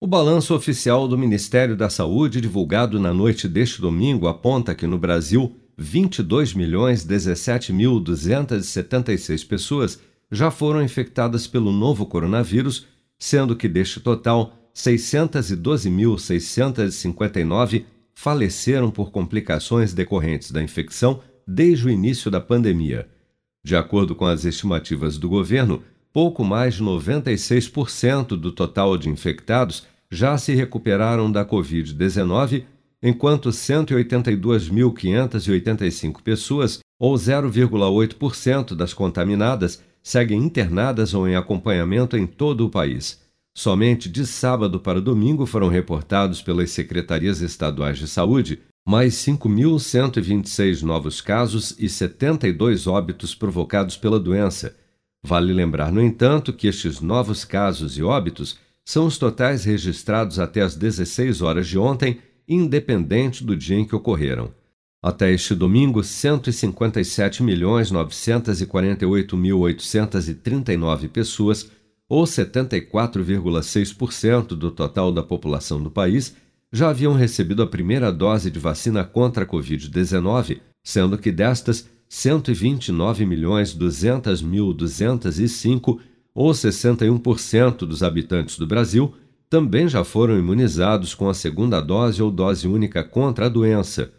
O balanço oficial do Ministério da Saúde, divulgado na noite deste domingo, aponta que no Brasil 22.017.276 pessoas já foram infectadas pelo novo coronavírus, sendo que deste total, 612.659 faleceram por complicações decorrentes da infecção desde o início da pandemia. De acordo com as estimativas do governo, pouco mais de 96% do total de infectados já se recuperaram da Covid-19, enquanto 182.585 pessoas, ou 0,8% das contaminadas, seguem internadas ou em acompanhamento em todo o país. Somente de sábado para domingo foram reportados pelas secretarias estaduais de saúde mais 5.126 novos casos e 72 óbitos provocados pela doença. Vale lembrar, no entanto, que estes novos casos e óbitos são os totais registrados até as 16 horas de ontem, independente do dia em que ocorreram. Até este domingo, 157.948.839 pessoas, ou 74,6% do total da população do país, já haviam recebido a primeira dose de vacina contra a Covid-19, sendo que destas, 129.200.205, ou 61% dos habitantes do Brasil, também já foram imunizados com a segunda dose ou dose única contra a doença,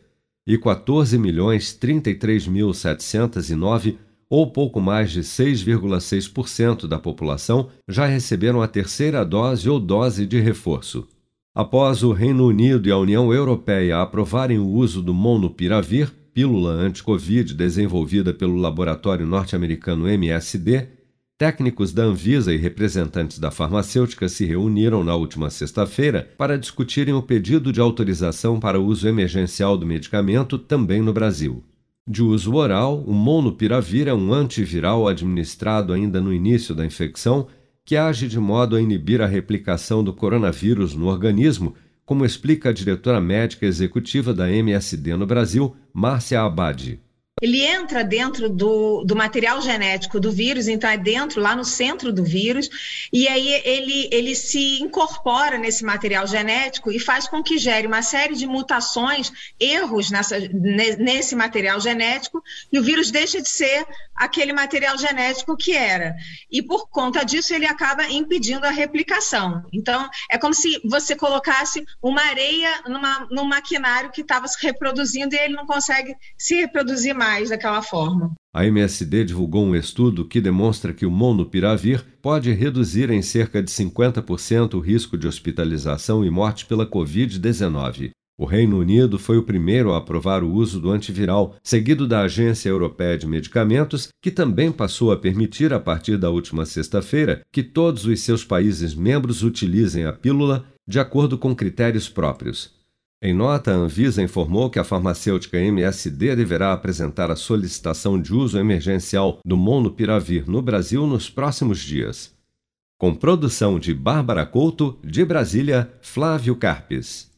e 14.033.709, ou pouco mais de 6,6% da população, já receberam a terceira dose ou dose de reforço. Após o Reino Unido e a União Europeia aprovarem o uso do Monopiravir, pílula anti-Covid desenvolvida pelo laboratório norte-americano MSD, técnicos da Anvisa e representantes da farmacêutica se reuniram na última sexta-feira para discutirem o pedido de autorização para uso emergencial do medicamento também no Brasil. De uso oral, o Monopiravir é um antiviral administrado ainda no início da infecção que age de modo a inibir a replicação do coronavírus no organismo, como explica a diretora médica executiva da MSD no Brasil, Márcia Abadi ele entra dentro do, do material genético do vírus, então é dentro, lá no centro do vírus, e aí ele, ele se incorpora nesse material genético e faz com que gere uma série de mutações, erros nessa, nesse material genético, e o vírus deixa de ser aquele material genético que era. E por conta disso, ele acaba impedindo a replicação. Então, é como se você colocasse uma areia numa, num maquinário que estava se reproduzindo e ele não consegue se reproduzir mais mais daquela forma. A MSD divulgou um estudo que demonstra que o monopiravir pode reduzir em cerca de 50% o risco de hospitalização e morte pela Covid-19. O Reino Unido foi o primeiro a aprovar o uso do antiviral, seguido da Agência Europeia de Medicamentos, que também passou a permitir, a partir da última sexta-feira, que todos os seus países membros utilizem a pílula de acordo com critérios próprios. Em nota, a Anvisa informou que a farmacêutica MSD deverá apresentar a solicitação de uso emergencial do Monopiravir no Brasil nos próximos dias. Com produção de Bárbara Couto, de Brasília, Flávio Carpes.